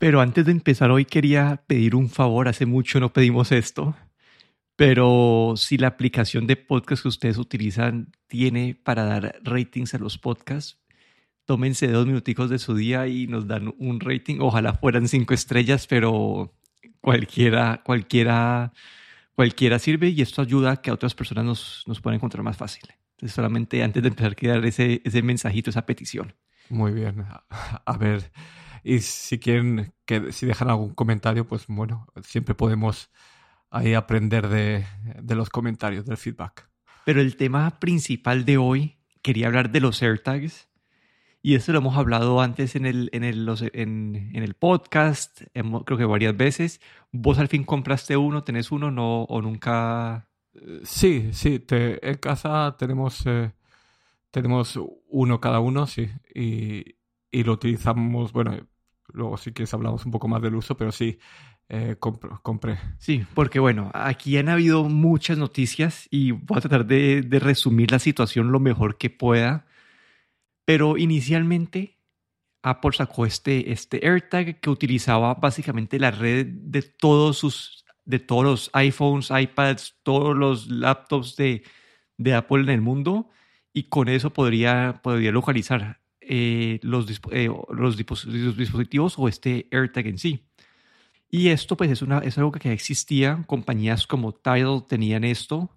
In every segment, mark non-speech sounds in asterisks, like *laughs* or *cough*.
Pero antes de empezar hoy quería pedir un favor. Hace mucho no pedimos esto. Pero si la aplicación de podcast que ustedes utilizan tiene para dar ratings a los podcasts, tómense dos minuticos de su día y nos dan un rating. Ojalá fueran cinco estrellas, pero cualquiera, cualquiera, cualquiera sirve y esto ayuda a que otras personas nos, nos puedan encontrar más fácil. Entonces, solamente antes de empezar, quiero dar ese, ese mensajito, esa petición. Muy bien. A ver, y si quieren, que si dejan algún comentario, pues bueno, siempre podemos ahí aprender de, de los comentarios, del feedback. Pero el tema principal de hoy, quería hablar de los AirTags. Y esto lo hemos hablado antes en el, en el, en, en el podcast, creo que varias veces. ¿Vos al fin compraste uno? ¿Tenés uno no, o nunca? Sí, sí. Te, en casa tenemos, eh, tenemos uno cada uno, sí. Y, y lo utilizamos, bueno, luego si quieres hablamos un poco más del uso, pero sí, eh, compré. Sí, porque bueno, aquí han habido muchas noticias y voy a tratar de, de, resumir la situación lo mejor que pueda. Pero inicialmente Apple sacó este, este AirTag que utilizaba básicamente la red de todos sus de todos los iPhones, iPads, todos los laptops de, de Apple en el mundo y con eso podría, podría localizar eh, los, eh, los, dispositivos o este AirTag en sí. Y esto pues es, una, es algo que existía, compañías como Tidal tenían esto,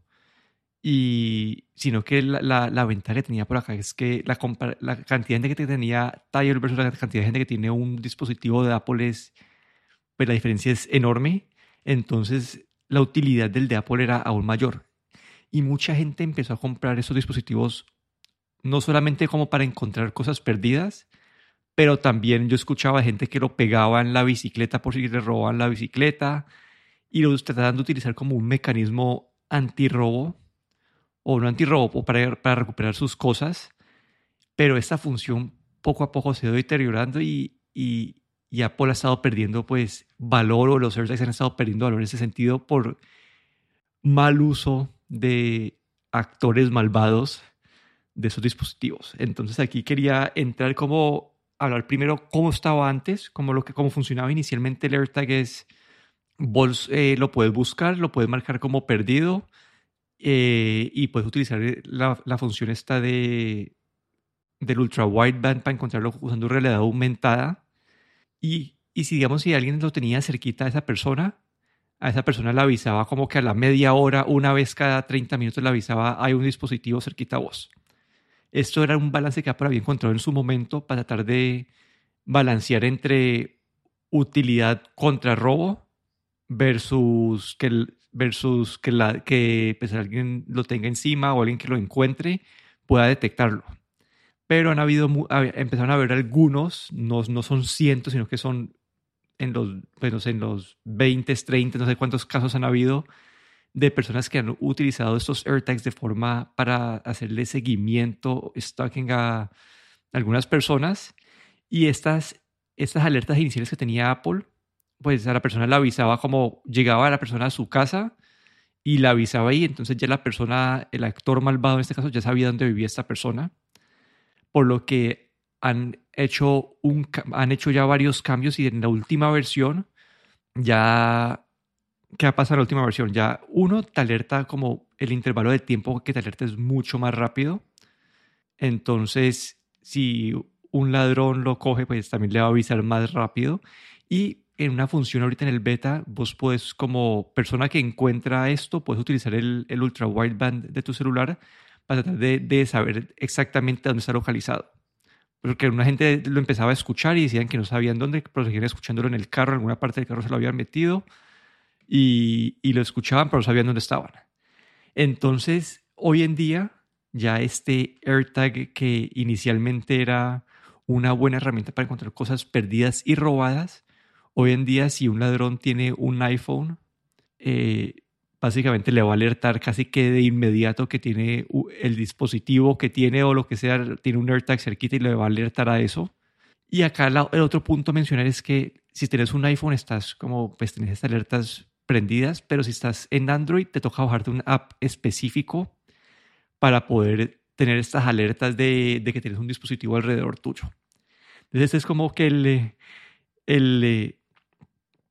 y sino que la, la, ventaja que tenía por acá es que la, la cantidad de gente que tenía Tidal versus la cantidad de gente que tiene un dispositivo de Apple es, pues la diferencia es enorme, entonces la utilidad del de Apple era aún mayor. Y mucha gente empezó a comprar esos dispositivos no solamente como para encontrar cosas perdidas, pero también yo escuchaba gente que lo pegaba en la bicicleta por si le robaban la bicicleta y lo trataban de utilizar como un mecanismo antirrobo o no antirrobo para, para recuperar sus cosas, pero esta función poco a poco se ha ido deteriorando y, y, y Apple ha estado perdiendo pues valor o los AirTags han estado perdiendo valor en ese sentido por mal uso de actores malvados de esos dispositivos. Entonces aquí quería entrar como hablar primero cómo estaba antes, cómo, lo que, cómo funcionaba inicialmente el AirTag es, vos eh, lo puedes buscar, lo puedes marcar como perdido eh, y puedes utilizar la, la, función esta de del ultra wideband para encontrarlo usando realidad aumentada y, y si digamos si alguien lo tenía cerquita a esa persona, a esa persona la avisaba como que a la media hora, una vez cada 30 minutos la avisaba, hay un dispositivo cerquita a vos. Esto era un balance que Apple había encontrado en su momento para tratar de balancear entre utilidad contra robo versus que, versus que, la, que pues, alguien lo tenga encima o alguien que lo encuentre pueda detectarlo. Pero han habido, empezaron a haber algunos, no, no son cientos, sino que son en los, pues, en los 20, 30, no sé cuántos casos han habido de personas que han utilizado estos AirTags de forma para hacerle seguimiento, stalking a algunas personas. Y estas, estas alertas iniciales que tenía Apple, pues a la persona la avisaba como llegaba a la persona a su casa y la avisaba ahí. Entonces ya la persona, el actor malvado en este caso, ya sabía dónde vivía esta persona. Por lo que han hecho, un, han hecho ya varios cambios y en la última versión ya ¿qué ha pasado en la última versión? Ya uno te alerta como el intervalo de tiempo que te alerta es mucho más rápido. Entonces, si un ladrón lo coge, pues también le va a avisar más rápido. Y en una función ahorita en el beta, vos puedes, como persona que encuentra esto, puedes utilizar el, el ultra wideband de tu celular para tratar de, de saber exactamente dónde está localizado. Porque una gente lo empezaba a escuchar y decían que no sabían dónde, pero seguían escuchándolo en el carro, en alguna parte del carro se lo habían metido y, y lo escuchaban, pero sabían dónde estaban. Entonces, hoy en día, ya este AirTag que inicialmente era una buena herramienta para encontrar cosas perdidas y robadas, hoy en día si un ladrón tiene un iPhone, eh, básicamente le va a alertar casi que de inmediato que tiene el dispositivo que tiene o lo que sea, tiene un AirTag cerquita y le va a alertar a eso. Y acá el otro punto a mencionar es que si tienes un iPhone, estás como, pues tienes estas alertas prendidas, pero si estás en Android te toca bajarte un app específico para poder tener estas alertas de, que tienes un dispositivo alrededor tuyo. Entonces es como que el, el, eh,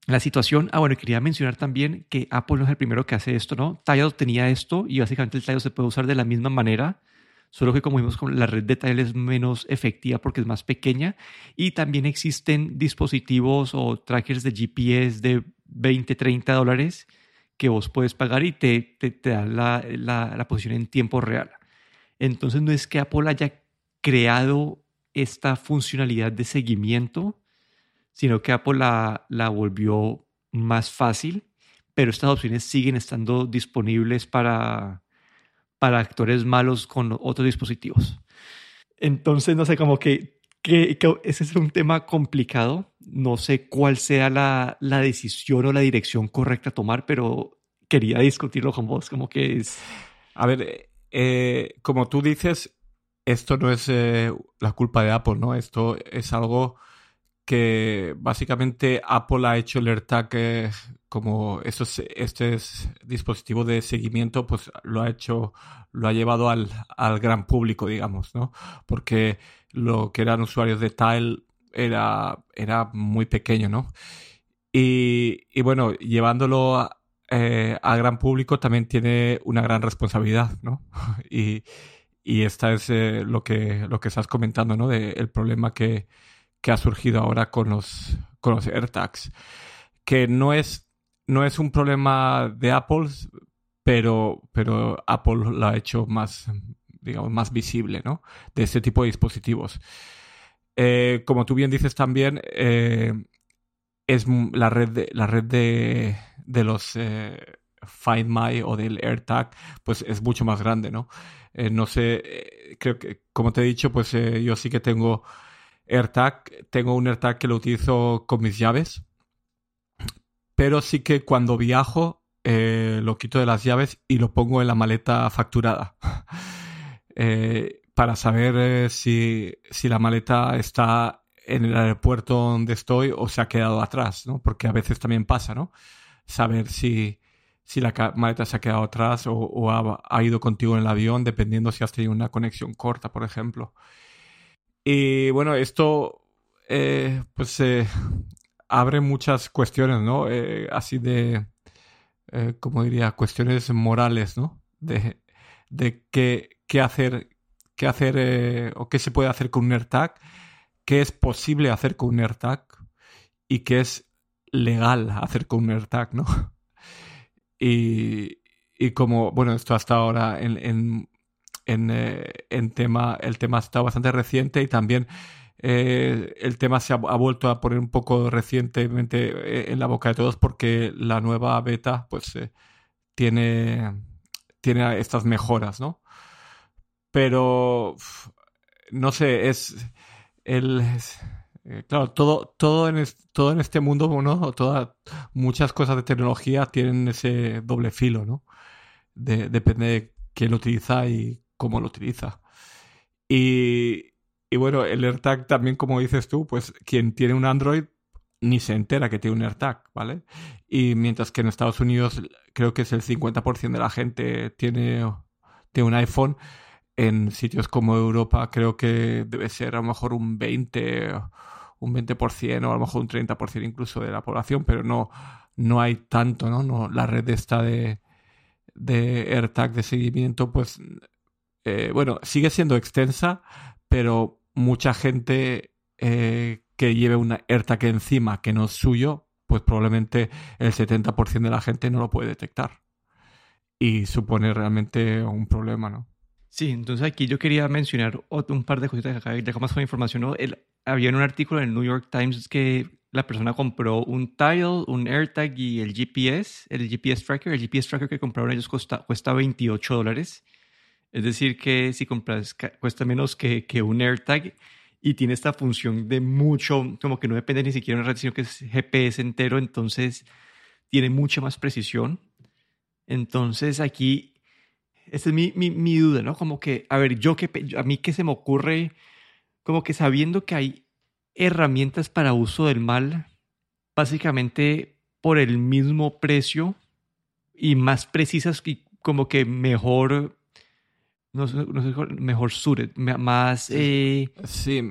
la situación. Ah, bueno, quería mencionar también que Apple no es el primero que hace esto, ¿no? Tidal tenía esto y básicamente el Tidal se puede usar de la misma manera, solo que como vimos con la red de Tidal es menos efectiva porque es más pequeña y también existen dispositivos o trackers de GPS de 20, 30 dólares que vos puedes pagar y te, te, la, la, la posición en tiempo real. Entonces no es que Apple haya creado esta funcionalidad de seguimiento, sino que Apple la, la volvió más fácil, pero estas opciones siguen estando disponibles para, para actores malos con otros dispositivos. Entonces, no sé, como que, que, ese es un tema complicado. No sé cuál sea la, la, decisión o la dirección correcta a tomar, pero quería discutirlo con vos, como que es... A ver, eh, como tú dices, esto no es eh, la culpa de Apple, ¿no? Esto es algo que básicamente Apple ha hecho el AirTag eh, como estos, este dispositivo de seguimiento, pues lo ha hecho, lo ha llevado al, al, gran público, digamos, ¿no? Porque lo que eran usuarios de Tile era, era muy pequeño, ¿no? Y, y bueno, llevándolo eh, al gran público también tiene una gran responsabilidad, ¿no? *laughs* y, y esta es eh, lo, que, lo que estás comentando, ¿no? De el problema que, que ha surgido ahora con los, con los AirTags. Que no es, no es un problema de Apple, pero, pero Apple lo ha hecho más, digamos, más visible, ¿no? De este tipo de dispositivos. Eh, como tú bien dices también, eh, es la red de, la red de, de los eh, Find My o del AirTag, pues es mucho más grande, ¿no? no sé, creo que, como te he dicho, pues yo sí que tengo AirTag, tengo un AirTag que lo utilizo con mis llaves, pero sí que cuando viajo eh, lo quito de las llaves y lo pongo en la maleta facturada. *laughs* Eh, para saber eh, si, si, la maleta está en el aeropuerto donde estoy o se ha quedado atrás, ¿no? Porque a veces también pasa, ¿no? Saber si, si la maleta se ha quedado atrás o, ha, ha, ido contigo en el avión, dependiendo si has tenido una conexión corta, por ejemplo. Y bueno, esto eh, pues eh, *laughs* abre muchas cuestiones, ¿no? Eh, así de, como diría, cuestiones morales, ¿no? De, de qué, qué hacer, qué hacer o qué se puede hacer con un AirTag, qué es posible hacer con un AirTag y qué es legal hacer con un AirTag, ¿no? *laughs* Y, y como, bueno, esto hasta ahora en en, eh, en tema, el tema está bastante reciente y también eh, el tema se ha, vuelto a poner un poco recientemente eh, en la boca de todos porque la nueva beta pues tiene, tiene estas mejoras, ¿no? Pero no sé, es el claro, todo, todo, en todo en este mundo, ¿no? Todas, muchas cosas de tecnología tienen ese doble filo, ¿no? depende de quién lo utiliza y cómo lo utiliza. Y, bueno, el AirTag también, como dices tú, pues quien tiene un Android ni se entera que tiene un AirTag, ¿vale? Y mientras que en Estados Unidos creo que es el 50% de la gente tiene, tiene un iPhone, en sitios como Europa creo que debe ser a lo mejor un 20, un 20% o a lo mejor un 30% incluso de la población, pero no, no hay tanto, ¿no? no la red esta de, de AirTag de seguimiento, pues eh, bueno, sigue siendo extensa, pero mucha gente eh, que lleve una AirTag encima que no es suyo, pues probablemente el 70% de la gente no lo puede detectar. Y supone realmente un problema, ¿no? Sí, entonces aquí yo quería mencionar un par de cositas acá, ya más con información. ¿no? había un artículo en el New York Times que la persona compró un Tile, un AirTag y el GPS, el GPS Tracker. El GPS Tracker que compraron ellos cuesta, cuesta 28 dólares es decir, que si compras cuesta menos que, que un AirTag y tiene esta función de mucho, como que no depende ni siquiera de una red, sino que es GPS entero, entonces tiene mucha más precisión. Entonces aquí, esta es mi, mi, mi duda, ¿no? Como que, a ver, yo que, a mí que se me ocurre, como que sabiendo que hay herramientas para uso del mal, básicamente por el mismo precio y más precisas y como que mejor no sé, no sé, mejor suited, más... Eh, sí,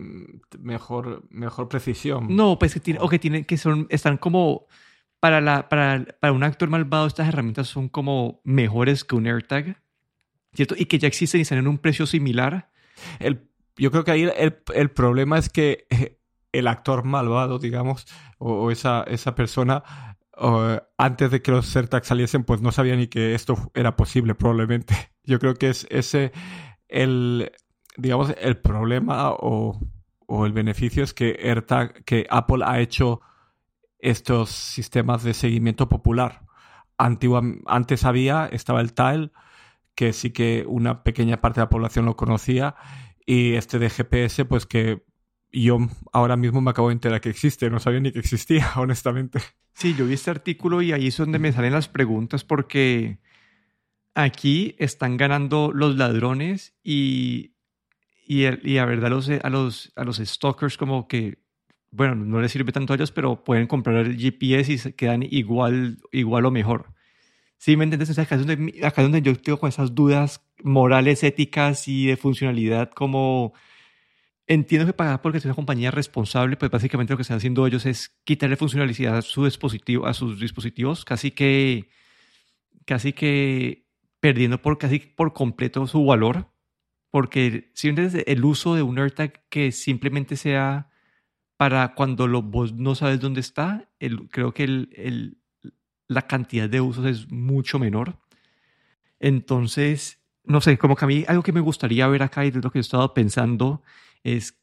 mejor, mejor precisión. No, pues que tiene, o que tienen, que son, están como, para, la, para, para un actor malvado estas herramientas son como mejores que un AirTag, ¿cierto? Y que ya existen y están en un precio similar. El, yo creo que ahí el, el problema es que el actor malvado, digamos, o, esa, esa persona, antes de que los AirTags saliesen, pues no sabía ni que esto era posible, probablemente. Yo creo que es ese el, digamos, el problema o, el beneficio es que AirTag, que Apple ha hecho estos sistemas de seguimiento popular. antes había, estaba el Tile, que sí que una pequeña parte de la población lo conocía, y este de GPS, pues que yo ahora mismo me acabo de enterar que existe, no sabía ni que existía, *laughs* honestamente. Sí, yo vi este artículo y ahí es donde me salen las preguntas porque aquí están ganando los ladrones y, y, y a verdad los, a, los, a los stalkers como que, bueno, no les sirve tanto a ellos, pero pueden comprar el GPS y se quedan igual, igual o mejor. ¿Sí me entiendes? acá, es donde, acá es donde yo tengo con esas dudas morales, éticas y de funcionalidad como Entiendo que para porque es una compañía responsable, pues básicamente lo que están haciendo ellos es quitarle funcionalidad a su dispositivo, a sus dispositivos, casi que, casi que perdiendo por casi por completo su valor, porque si el uso de un AirTag que simplemente sea para cuando lo, vos no sabes dónde está, el, creo que el, la cantidad de usos es mucho menor. Entonces, no sé, como que a mí algo que me gustaría ver acá y de lo que he estado pensando es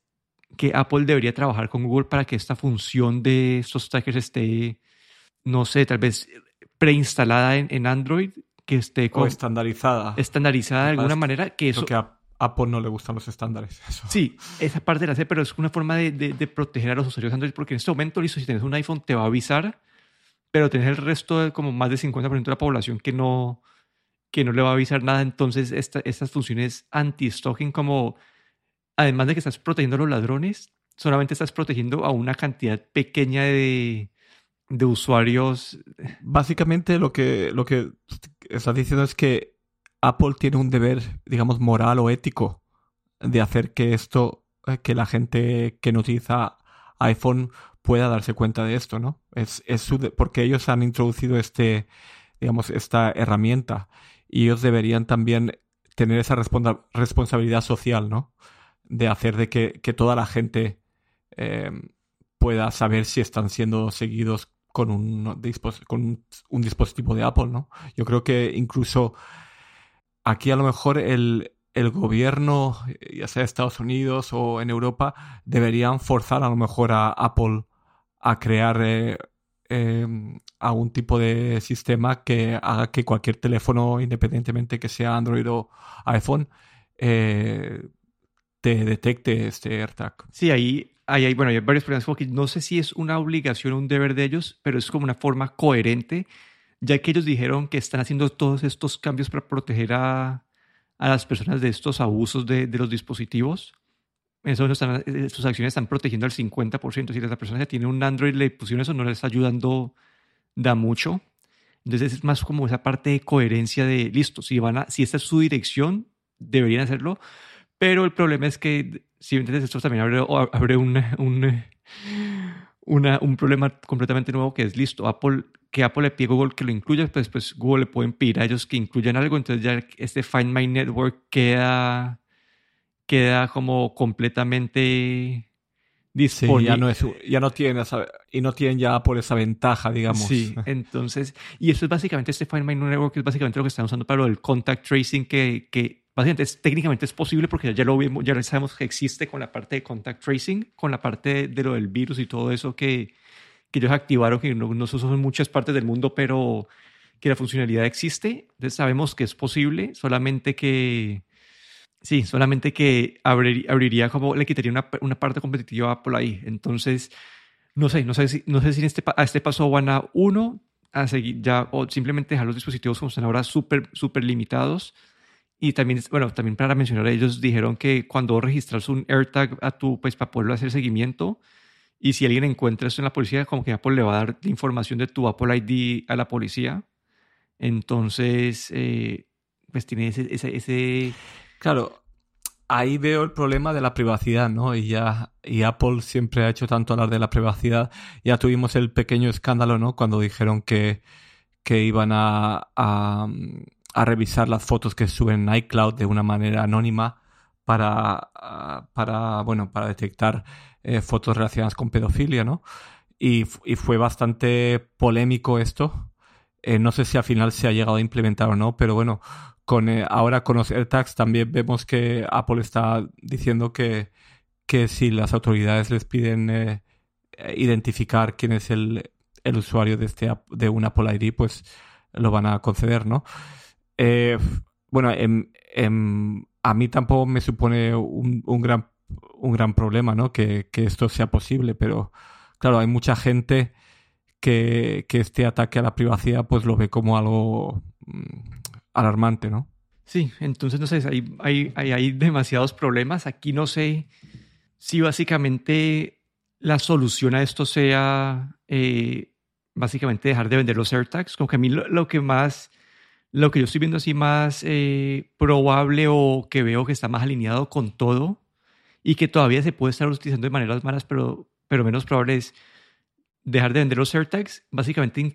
que Apple debería trabajar con Google para que esta función de estos trackers esté, no sé, tal vez preinstalada en, en Android, que esté o estandarizada. Estandarizada de alguna manera, que eso... Que a Apple no le gustan los estándares. *laughs* Sí, esa parte la sé, pero es una forma de, de, proteger a los usuarios Android, porque en este momento, listo, si tienes un iPhone te va a avisar, pero tienes el resto, de como más del 50% de la población que no, que no le va a avisar nada, entonces esta, estas funciones anti-stalking como además de que estás protegiendo a los ladrones, solamente estás protegiendo a una cantidad pequeña de, usuarios. Básicamente lo que, lo que estás diciendo es que Apple tiene un deber, digamos, moral o ético de hacer que esto, eh, que la gente que no utiliza iPhone pueda darse cuenta de esto, ¿no? Es, es porque ellos han introducido este, digamos, esta herramienta y ellos deberían también tener esa responsabilidad social, ¿no? de hacer de que, toda la gente eh, pueda saber si están siendo seguidos con un, con un, dispositivo de Apple, ¿no? Yo creo que incluso aquí a lo mejor el, gobierno, ya sea Estados Unidos o en Europa, deberían forzar a lo mejor a Apple a crear eh, em, algún tipo de sistema que haga que cualquier teléfono, independientemente que sea Android o iPhone, eh, te detecte este AirTag. Sí, ahí, hay, bueno, hay varios problemas. Porque no sé si es una obligación o un deber de ellos, pero es como una forma coherente, ya que ellos dijeron que están haciendo todos estos cambios para proteger a, a las personas de estos abusos de, de los dispositivos. Eso están, sus acciones están protegiendo al 50%. Si la persona que tiene un Android le pusieron eso, no le está ayudando, da mucho. Entonces es más como esa parte de coherencia de, listo, si, van a, si esta es su dirección, deberían hacerlo, pero el problema es que, si entiendes, esto también abre, abre un, un, una, un problema completamente nuevo que es listo. Apple, que Apple le pide a Google que lo incluya, pues, pues Google le pueden pedir a ellos que incluyan algo. Entonces ya este Find My Network queda, queda como completamente disponible. ya no, es, ya no tienen y no tienen ya Apple esa ventaja, digamos. Sí, *laughs* entonces, y eso es básicamente este Find My Network, que es básicamente lo que están usando para lo del contact tracing que, que Básicamente, técnicamente es posible porque ya lo vimos, ya sabemos que existe con la parte de contact tracing, con la parte de, lo del virus y todo eso que, que ellos activaron, que no, no en muchas partes del mundo, pero que la funcionalidad existe. Entonces sabemos que es posible, solamente que, sí, solamente que abriría como, le quitaría una, una parte competitiva a Apple ahí. Entonces, no sé, no sé si, no sé si en este, a este paso van a uno, a seguir ya, o simplemente dejar los dispositivos como están ahora súper, súper limitados y también, bueno, también para mencionar, ellos dijeron que cuando registras un AirTag a tu, pues para poderlo hacer seguimiento, y si alguien encuentra eso en la policía, como que Apple le va a dar la información de tu Apple ID a la policía. Entonces, eh, pues tiene ese, ese, ese, Claro, ahí veo el problema de la privacidad, ¿no? Y ya y Apple siempre ha hecho tanto hablar de la privacidad. Ya tuvimos el pequeño escándalo, ¿no? Cuando dijeron que, que iban a, a, revisar las fotos que suben en iCloud de una manera anónima para, para bueno, para detectar eh, fotos relacionadas con pedofilia, ¿no? Y, y fue bastante polémico esto. Eh, no sé si al final se ha llegado a implementar o no, pero bueno, con, eh, ahora con los AirTags también vemos que Apple está diciendo que, que si las autoridades les piden eh, identificar quién es el, el, usuario de, este, de un Apple ID, pues lo van a conceder, ¿no? Eh, bueno, a mí tampoco me supone un, un, gran, un gran problema, ¿no? Que, que, esto sea posible, pero claro, hay mucha gente que, que este ataque a la privacidad pues lo ve como algo mm, alarmante, ¿no? Sí, entonces no sé, hay, hay, hay, demasiados problemas. Aquí no sé si básicamente la solución a esto sea eh, básicamente dejar de vender los AirTags. Como que a mí lo, que más, lo que yo estoy viendo así más eh, probable o que veo que está más alineado con todo y que todavía se puede estar utilizando de maneras malas, pero, pero menos probable es dejar de vender los AirTags, básicamente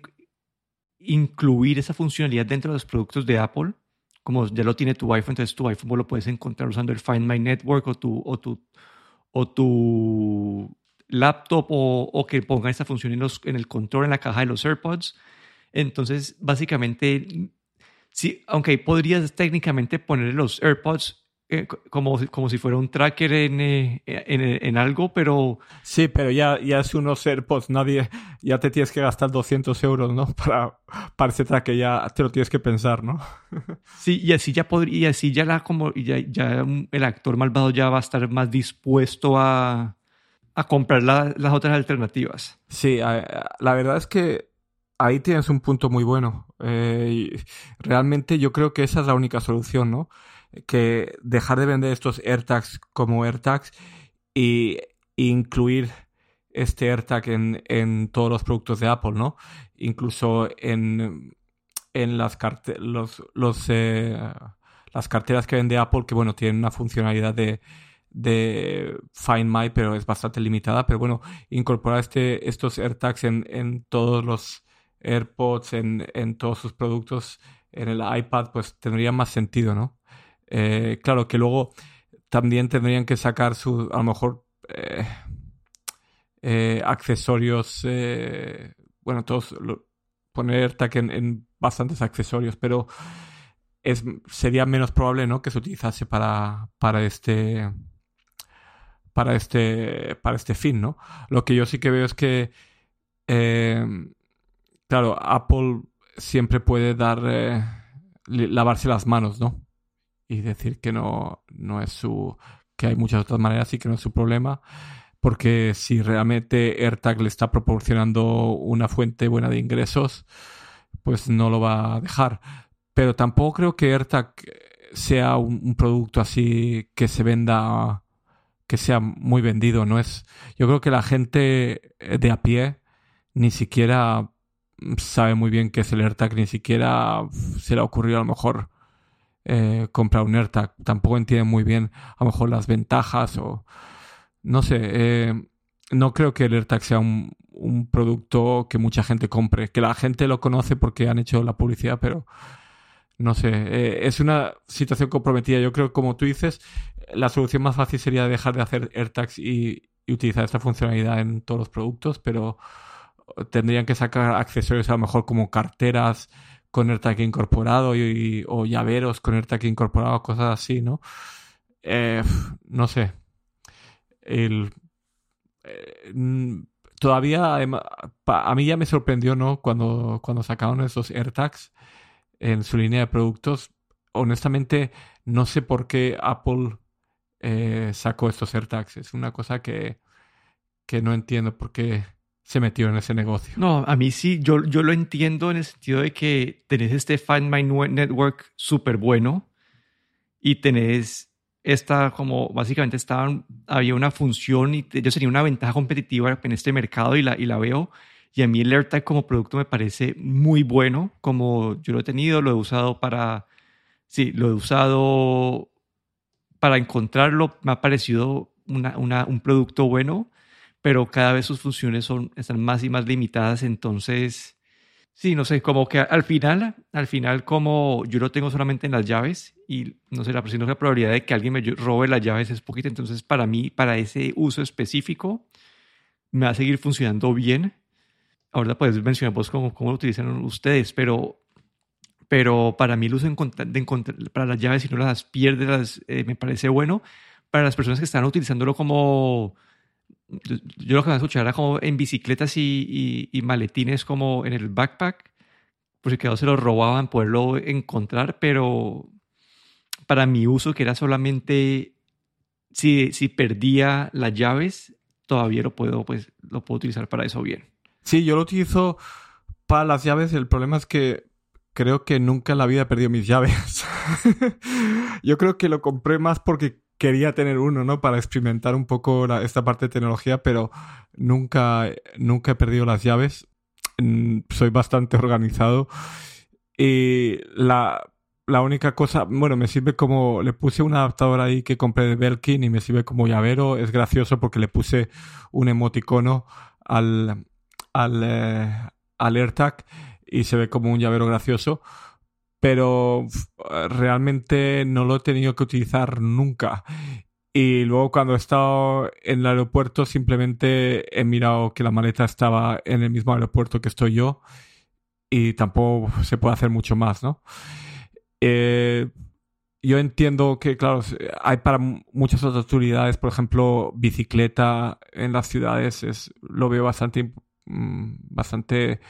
incluir esa funcionalidad dentro de los productos de Apple, como ya lo tiene tu iPhone, entonces tu iPhone lo puedes encontrar usando el Find My Network o tu, o tu, o tu laptop o, que pongan esa función en, los, en el control, en la caja de los AirPods. Entonces, básicamente, sí, aunque podrías técnicamente poner los AirPods eh, como, como si fuera un tracker en, eh, en, en, algo, pero... Sí, pero ya, ya es unos AirPods, nadie, ya te tienes que gastar 200 euros, ¿no? *laughs* Para, para ese tracker, ya te lo tienes que pensar, ¿no? *laughs* sí, y así ya podría, y así ya, la, como, ya, ya el actor malvado ya va a estar más dispuesto a, a comprar las otras alternativas. Sí, la verdad es que ahí tienes un punto muy bueno. Eh, realmente yo creo que esa es la única solución, ¿no? que dejar de vender estos AirTags como AirTags y incluir este AirTag en, en todos los productos de Apple, ¿no? Incluso en, en las, los, los, eh, las carteras que vende Apple, que bueno, tienen una funcionalidad de, de Find My, pero es bastante limitada. Pero bueno, incorporar este, estos AirTags en, en todos los AirPods, en, en todos sus productos, en el iPad, pues tendría más sentido, ¿no? Eh, claro que luego también tendrían que sacar su, a lo mejor, eh, eh, accesorios, bueno, todos, poner tag en, bastantes accesorios, pero es, sería menos probable, ¿no? Que se utilizase para, para este, para este, para este fin, ¿no? Lo que yo sí que veo es que, claro, Apple siempre puede dar, lavarse las manos, ¿no? y decir que no, no es su. que hay muchas otras maneras y que no es su problema. Porque si realmente AirTag le está proporcionando una fuente buena de ingresos, pues no lo va a dejar. Pero tampoco creo que AirTag sea un, producto así que se venda, que sea muy vendido. No es. Yo creo que la gente de a pie ni siquiera sabe muy bien qué es el AirTag, ni siquiera se le ha ocurrido a lo mejor eh, comprar un AirTag. Tampoco entiende muy bien a lo mejor las ventajas o no sé. Eh, no creo que el AirTag sea un, un, producto que mucha gente compre. Que la gente lo conoce porque han hecho la publicidad, pero no sé. Eh, es una situación comprometida. Yo creo que como tú dices, la solución más fácil sería dejar de hacer AirTags y, y utilizar esta funcionalidad en todos los productos, pero tendrían que sacar accesorios a lo mejor como carteras, con AirTag incorporado y, o llaveros con AirTag incorporado, cosas así, ¿no? Eh, no sé. El, eh, todavía a mí ya me sorprendió, ¿no? Cuando, cuando sacaron esos AirTags en su línea de productos. Honestamente, no sé por qué Apple eh, sacó estos AirTags. Es una cosa que, que no entiendo por qué se metió en ese negocio. No, a mí sí, yo, yo lo entiendo en el sentido de que tenés este Find My Network súper bueno y tenés esta, como básicamente estaban, había una función y yo sería una ventaja competitiva en este mercado y la, y la veo. Y a mí el AirTag como producto me parece muy bueno, como yo lo he tenido, lo he usado para, sí, lo he usado para encontrarlo me ha parecido un producto bueno, pero cada vez sus funciones son, están más y más limitadas, entonces, sí, no sé, como que al final, al final como yo lo tengo solamente en las llaves y no sé, la, la probabilidad de que alguien me robe las llaves es poquita, entonces para mí, para ese uso específico, me va a seguir funcionando bien. Ahora puedes mencionar vos cómo, cómo lo utilizan ustedes, pero pero para mí el uso de encontrar, para las llaves, si no las pierdes, eh, me parece bueno. Para las personas que están utilizándolo como, yo lo que me a escuchar era como en bicicletas y, y, maletines como en el backpack, por si quedó se lo robaban, poderlo encontrar, pero para mi uso, que era solamente si, si perdía las llaves, todavía lo puedo, pues, lo puedo utilizar para eso bien. Sí, yo lo utilizo para las llaves. El problema es que creo que nunca en la vida he perdido mis llaves. *laughs* Yo creo que lo compré más porque quería tener uno, ¿no? Para experimentar un poco esta parte de tecnología, pero nunca, nunca he perdido las llaves. Mm, soy bastante organizado. Y la, la única cosa, bueno, me sirve como, le puse un adaptador ahí que compré de Belkin y me sirve como llavero. Es gracioso porque le puse un emoticono al, al, eh, al AirTag y se ve como un llavero gracioso, pero realmente no lo he tenido que utilizar nunca. Y luego cuando he estado en el aeropuerto simplemente he mirado que la maleta estaba en el mismo aeropuerto que estoy yo y tampoco se puede hacer mucho más, ¿no? Eh, yo entiendo que, claro, hay para muchas otras utilidades, por ejemplo, bicicleta en las ciudades, es, lo veo bastante, mm, bastante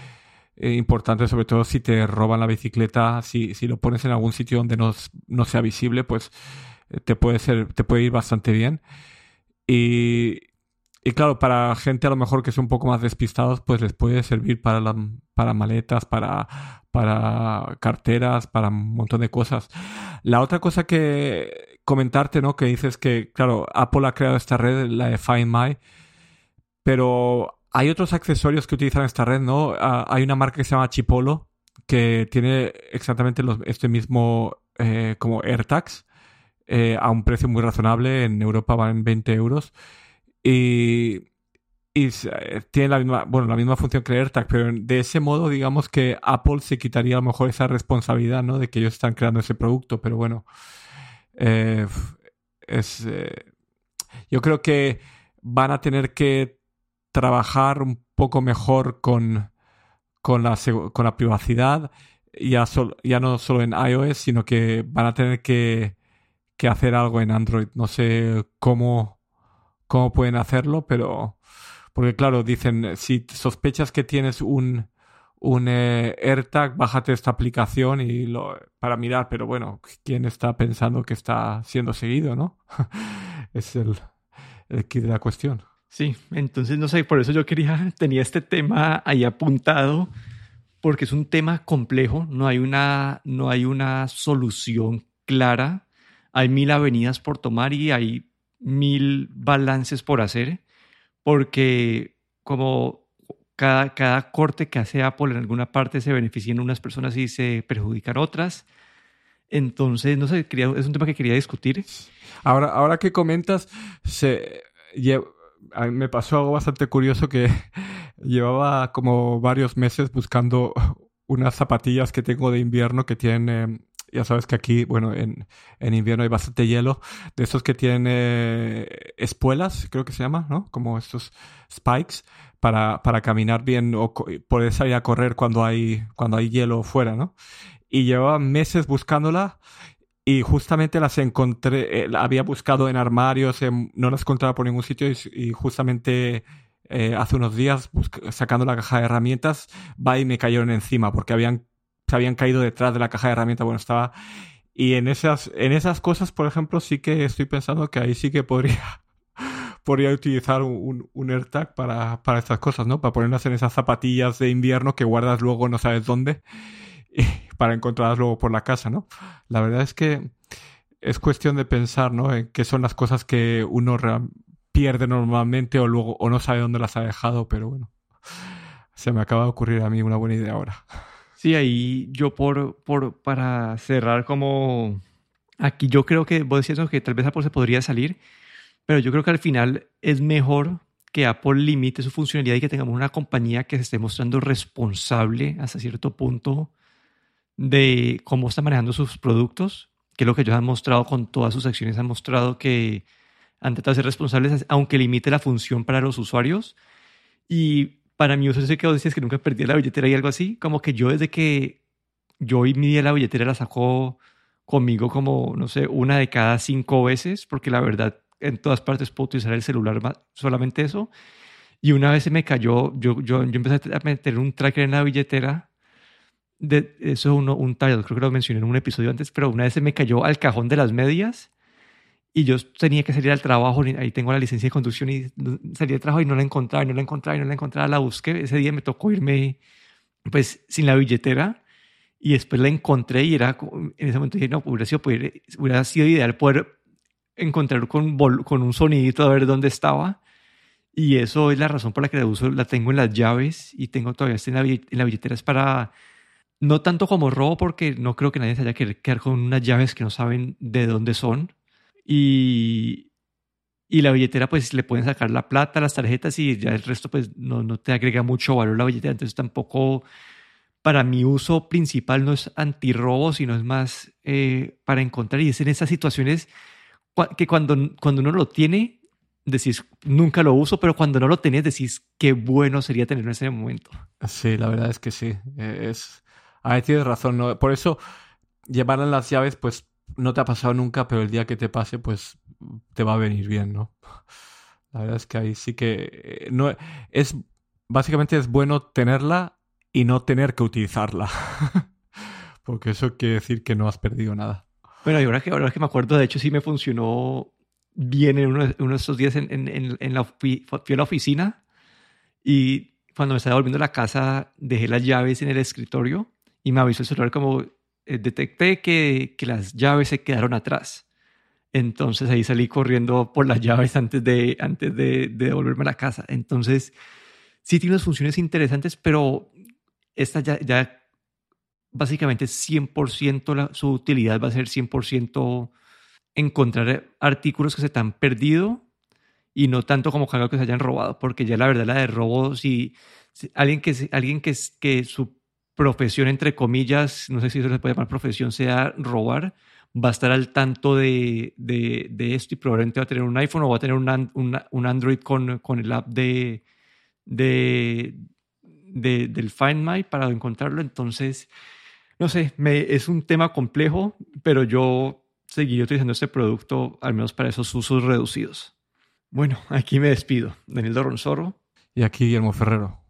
eh, importante, sobre todo si te roban la bicicleta, si, si lo pones en algún sitio donde no, no sea visible, pues eh, te puede, ser, te puede ir bastante bien. Y, y claro, para gente a lo mejor que es un poco más despistados, pues les puede servir para, para maletas, para, para carteras, para un montón de cosas. La otra cosa que comentarte, ¿no? Que dices que, claro, Apple ha creado esta red, la de Find My, pero hay otros accesorios que utilizan esta red, ¿no? Ah, hay una marca que se llama Chipolo que tiene exactamente este mismo eh, como AirTags eh, a un precio muy razonable. En Europa van 20 euros. Y, y eh, tiene la misma, bueno, la misma función que el AirTag, pero de ese modo, digamos que Apple se quitaría a lo mejor esa responsabilidad, ¿no? De que ellos están creando ese producto, pero bueno, es, yo creo que van a tener que trabajar un poco mejor con, con, la, con la privacidad, ya, ya no solo en iOS, sino que van a tener que, que hacer algo en Android. No sé cómo, cómo pueden hacerlo, pero porque claro, dicen, si sospechas que tienes un, un eh, AirTag, bájate esta aplicación y lo, para mirar, pero bueno, ¿quién está pensando que está siendo seguido, no? *laughs* es el, el kit de la cuestión. Sí, entonces no sé, por eso yo quería, *laughs* tenía este tema ahí apuntado, porque es un tema complejo, no hay una, no hay una solución clara, hay mil avenidas por tomar y hay mil balances por hacer, porque como cada, cada corte que hace Apple en alguna parte se benefician unas personas y se perjudican otras. Entonces, no sé, es un tema que quería discutir. Ahora, ahora que comentas, se, me pasó algo bastante curioso que *laughs* llevaba como varios meses buscando unas zapatillas que tengo de invierno que tienen, ya sabes que aquí, bueno, en, en invierno hay bastante hielo, de esos que tienen espuelas, creo que se llama, ¿no? Como estos spikes para, para caminar bien o poder salir a correr cuando hay, cuando hay hielo fuera, ¿no? Y llevaba meses buscándola y justamente las encontré, eh, había buscado en armarios, no las encontraba por ningún sitio y, justamente eh, hace unos días, sacando la caja de herramientas, va y me cayeron encima porque habían, se habían caído detrás de la caja de herramientas. Bueno, estaba... Y en esas, en esas cosas, por ejemplo, sí que estoy pensando que ahí sí que podría, *laughs* podría utilizar un, un AirTag para, para estas cosas, ¿no? Para ponerlas en esas zapatillas de invierno que guardas luego no sabes dónde *laughs* para encontrarlas luego por la casa, ¿no? La verdad es que es cuestión de pensar, ¿no? En qué son las cosas que uno pierde normalmente o luego o no sabe dónde las ha dejado, pero bueno, se me acaba de ocurrir a mí una buena idea ahora. Sí, ahí yo por, por para cerrar como Aquí yo creo que vos decías que tal vez Apple se podría salir, pero yo creo que al final es mejor que Apple limite su funcionalidad y que tengamos una compañía que se esté mostrando responsable hasta cierto punto de cómo está manejando sus productos, que es lo que ellos han mostrado con todas sus acciones, han mostrado que han tratado de ser responsables, aunque limite la función para los usuarios. Y para mi uso, sé que vos decías que nunca perdí la billetera y algo así, como que yo desde que yo hoy mi día la billetera la sacó conmigo como, no sé, una de cada cinco veces, porque la verdad en todas partes puedo utilizar el celular, solamente eso. Y una vez se me cayó, yo, yo, yo empecé a meter un tracker en la billetera. De, eso es uno, un title, creo que lo mencioné en un episodio antes, pero una vez se me cayó al cajón de las medias y yo tenía que salir al trabajo, ahí tengo la licencia de conducción y salí al trabajo y no la encontraba, y no la encontraba, y no la encontraba, la busqué. Ese día me tocó irme pues sin la billetera y después la encontré y era, en ese momento dije, no, hubiera sido, hubiera sido ideal poder encontrar con, con un sonidito a ver dónde estaba. Y eso es la razón por la que la uso, la tengo en las llaves y tengo todavía en la, en la billetera. Es para, no tanto como robo, porque no creo que nadie se haya que quedar con unas llaves que no saben de dónde son. Y, y la billetera, pues le pueden sacar la plata, las tarjetas y ya el resto, pues no, no te agrega mucho valor la billetera. Entonces tampoco para mi uso principal no es antirrobo, sino es más eh, para encontrar. Y es en esas situaciones que cuando, cuando uno lo tiene, decís, nunca lo uso, pero cuando no lo tenés, decís, qué bueno sería tenerlo en ese momento. Sí, la verdad es que sí. E, es... Ahí tienes razón. ¿no? Por eso, llevar en las llaves, pues no te ha pasado nunca, pero el día que te pase, pues te va a venir bien, ¿no? La verdad es que ahí sí que eh, no es básicamente es bueno tenerla y no tener que utilizarla. *laughs* Porque eso quiere decir que no has perdido nada. Bueno, y ahora que, ahora que me acuerdo, de hecho sí me funcionó bien en uno, de estos días en, en, en, la, fui a la oficina y cuando me estaba volviendo a la casa dejé las llaves en el escritorio y me avisó el celular como eh, detecté que, que, las llaves se quedaron atrás. Entonces ahí salí corriendo por las llaves antes de, antes de, de devolverme a la casa. Entonces sí tiene unas funciones interesantes, pero esta ya, ya básicamente 100%, su utilidad va a ser 100% encontrar artículos que se te han perdido y no tanto como que algo que se hayan robado, porque ya la verdad la de robo, si, alguien, que, alguien que, que su profesión, entre comillas, no sé si eso se puede llamar profesión, sea robar, va a estar al tanto de, de, esto y probablemente va a tener un iPhone o va a tener un, un Android con, con el app de, de, del Find My para encontrarlo. Entonces, no sé, me, es un tema complejo, pero yo seguiré utilizando este producto, al menos para esos usos reducidos. Bueno, aquí me despido. Daniel Dorronzoro. Y aquí Guillermo Ferrero.